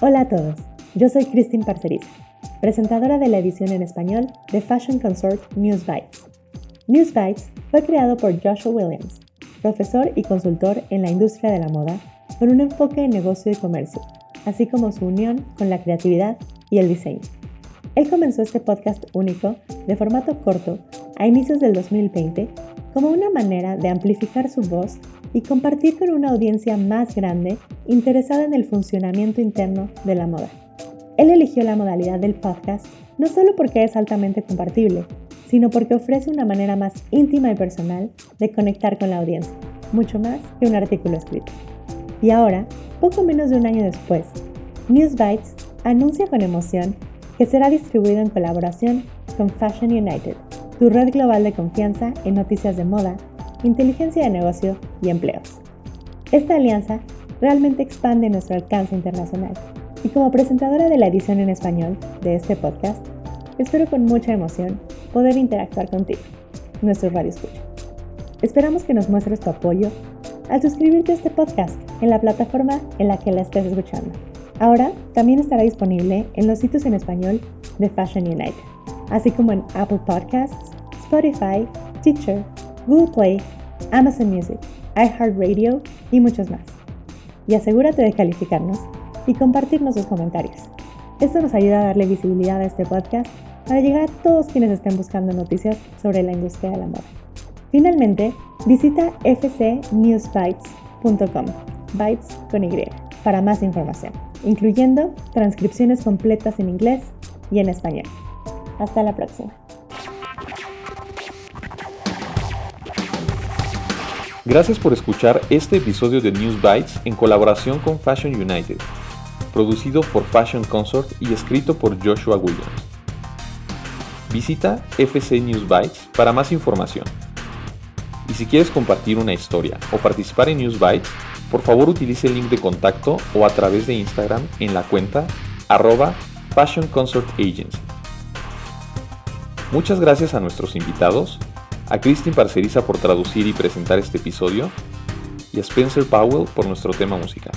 Hola a todos, yo soy Christine Parceriza, presentadora de la edición en español de Fashion Consort News Bites. News Bites fue creado por Joshua Williams, profesor y consultor en la industria de la moda, con un enfoque en negocio y comercio, así como su unión con la creatividad y el diseño. Él comenzó este podcast único, de formato corto, a inicios del 2020, como una manera de amplificar su voz y compartir con una audiencia más grande interesada en el funcionamiento interno de la moda. Él eligió la modalidad del podcast no solo porque es altamente compartible, sino porque ofrece una manera más íntima y personal de conectar con la audiencia, mucho más que un artículo escrito. Y ahora, poco menos de un año después, News Bites anuncia con emoción que será distribuido en colaboración con Fashion United, tu red global de confianza en noticias de moda, inteligencia de negocio y empleos. Esta alianza realmente expande nuestro alcance internacional y como presentadora de la edición en español de este podcast, espero con mucha emoción poder interactuar contigo, nuestro radio escucha. Esperamos que nos muestres tu apoyo al suscribirte a este podcast en la plataforma en la que la estés escuchando. Ahora también estará disponible en los sitios en español de Fashion United, así como en Apple Podcasts, Spotify, Teacher, Google Play, Amazon Music, iHeartRadio y muchos más. Y asegúrate de calificarnos y compartirnos sus comentarios. Esto nos ayuda a darle visibilidad a este podcast para llegar a todos quienes estén buscando noticias sobre la industria de la moda. Finalmente, visita fcnewsbytes.com, bytes con Y, para más información incluyendo transcripciones completas en inglés y en español. Hasta la próxima. Gracias por escuchar este episodio de News Bites en colaboración con Fashion United, producido por Fashion Consort y escrito por Joshua Williams. Visita FC News Bytes para más información. Y si quieres compartir una historia o participar en News Bites, por favor utilice el link de contacto o a través de Instagram en la cuenta arroba Fashion Consort Agency. Muchas gracias a nuestros invitados, a Christine Parceriza por traducir y presentar este episodio y a Spencer Powell por nuestro tema musical.